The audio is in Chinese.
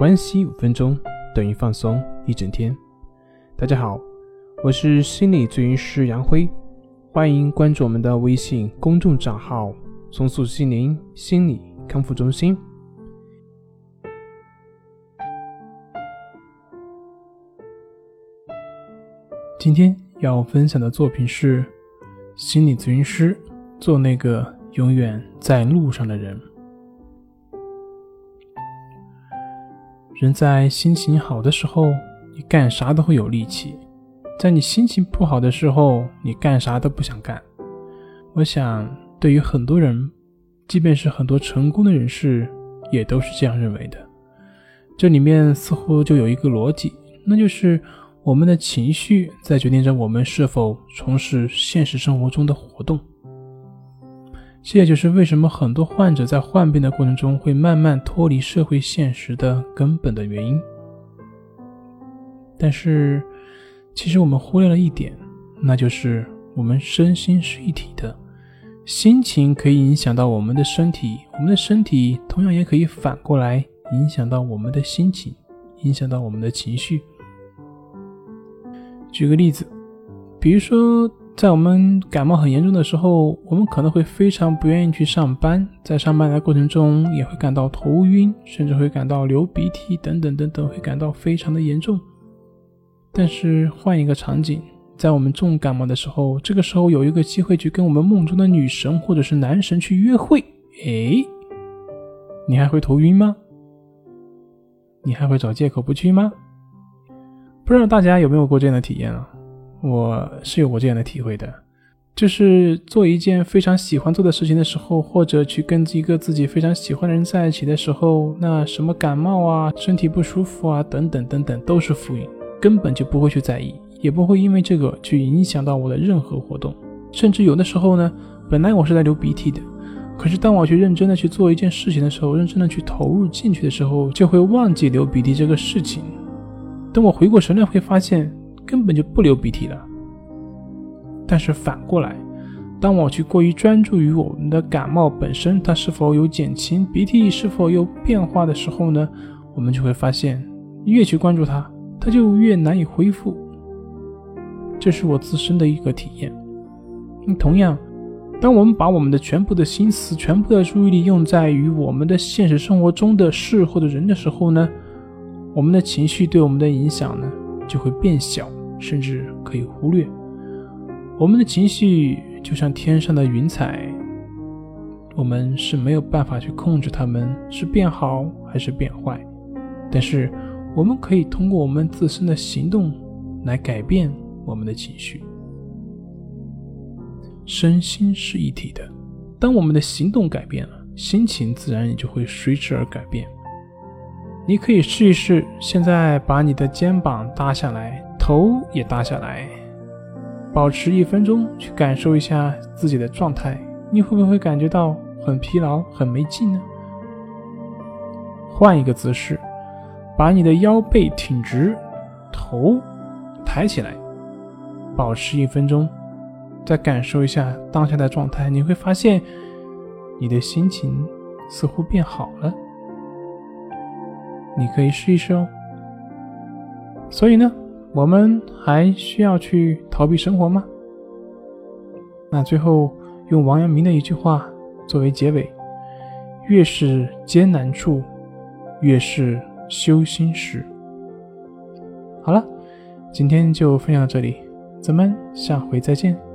关系五分钟等于放松一整天。大家好，我是心理咨询师杨辉，欢迎关注我们的微信公众账号“松塑心灵心理康复中心”。今天要分享的作品是心理咨询师做那个永远在路上的人。人在心情好的时候，你干啥都会有力气；在你心情不好的时候，你干啥都不想干。我想，对于很多人，即便是很多成功的人士，也都是这样认为的。这里面似乎就有一个逻辑，那就是我们的情绪在决定着我们是否从事现实生活中的活动。这也就是为什么很多患者在患病的过程中会慢慢脱离社会现实的根本的原因。但是，其实我们忽略了一点，那就是我们身心是一体的，心情可以影响到我们的身体，我们的身体同样也可以反过来影响到我们的心情，影响到我们的情绪。举个例子，比如说。在我们感冒很严重的时候，我们可能会非常不愿意去上班，在上班的过程中也会感到头晕，甚至会感到流鼻涕等等等等，会感到非常的严重。但是换一个场景，在我们重感冒的时候，这个时候有一个机会去跟我们梦中的女神或者是男神去约会，哎，你还会头晕吗？你还会找借口不去吗？不知道大家有没有过这样的体验啊？我是有过这样的体会的，就是做一件非常喜欢做的事情的时候，或者去跟一个自己非常喜欢的人在一起的时候，那什么感冒啊、身体不舒服啊等等等等都是浮云，根本就不会去在意，也不会因为这个去影响到我的任何活动。甚至有的时候呢，本来我是在流鼻涕的，可是当我去认真的去做一件事情的时候，认真的去投入进去的时候，就会忘记流鼻涕这个事情。等我回过神来，会发现。根本就不流鼻涕了。但是反过来，当我去过于专注于我们的感冒本身，它是否有减轻，鼻涕是否有变化的时候呢？我们就会发现，越去关注它，它就越难以恢复。这是我自身的一个体验。同样，当我们把我们的全部的心思、全部的注意力用在于我们的现实生活中的事或者人的时候呢，我们的情绪对我们的影响呢，就会变小。甚至可以忽略，我们的情绪就像天上的云彩，我们是没有办法去控制它们是变好还是变坏，但是我们可以通过我们自身的行动来改变我们的情绪。身心是一体的，当我们的行动改变了，心情自然也就会随之而改变。你可以试一试，现在把你的肩膀搭下来。头也搭下来，保持一分钟，去感受一下自己的状态。你会不会感觉到很疲劳、很没劲呢？换一个姿势，把你的腰背挺直，头抬起来，保持一分钟，再感受一下当下的状态。你会发现，你的心情似乎变好了。你可以试一试哦。所以呢？我们还需要去逃避生活吗？那最后用王阳明的一句话作为结尾：越是艰难处，越是修心时。好了，今天就分享到这里，咱们下回再见。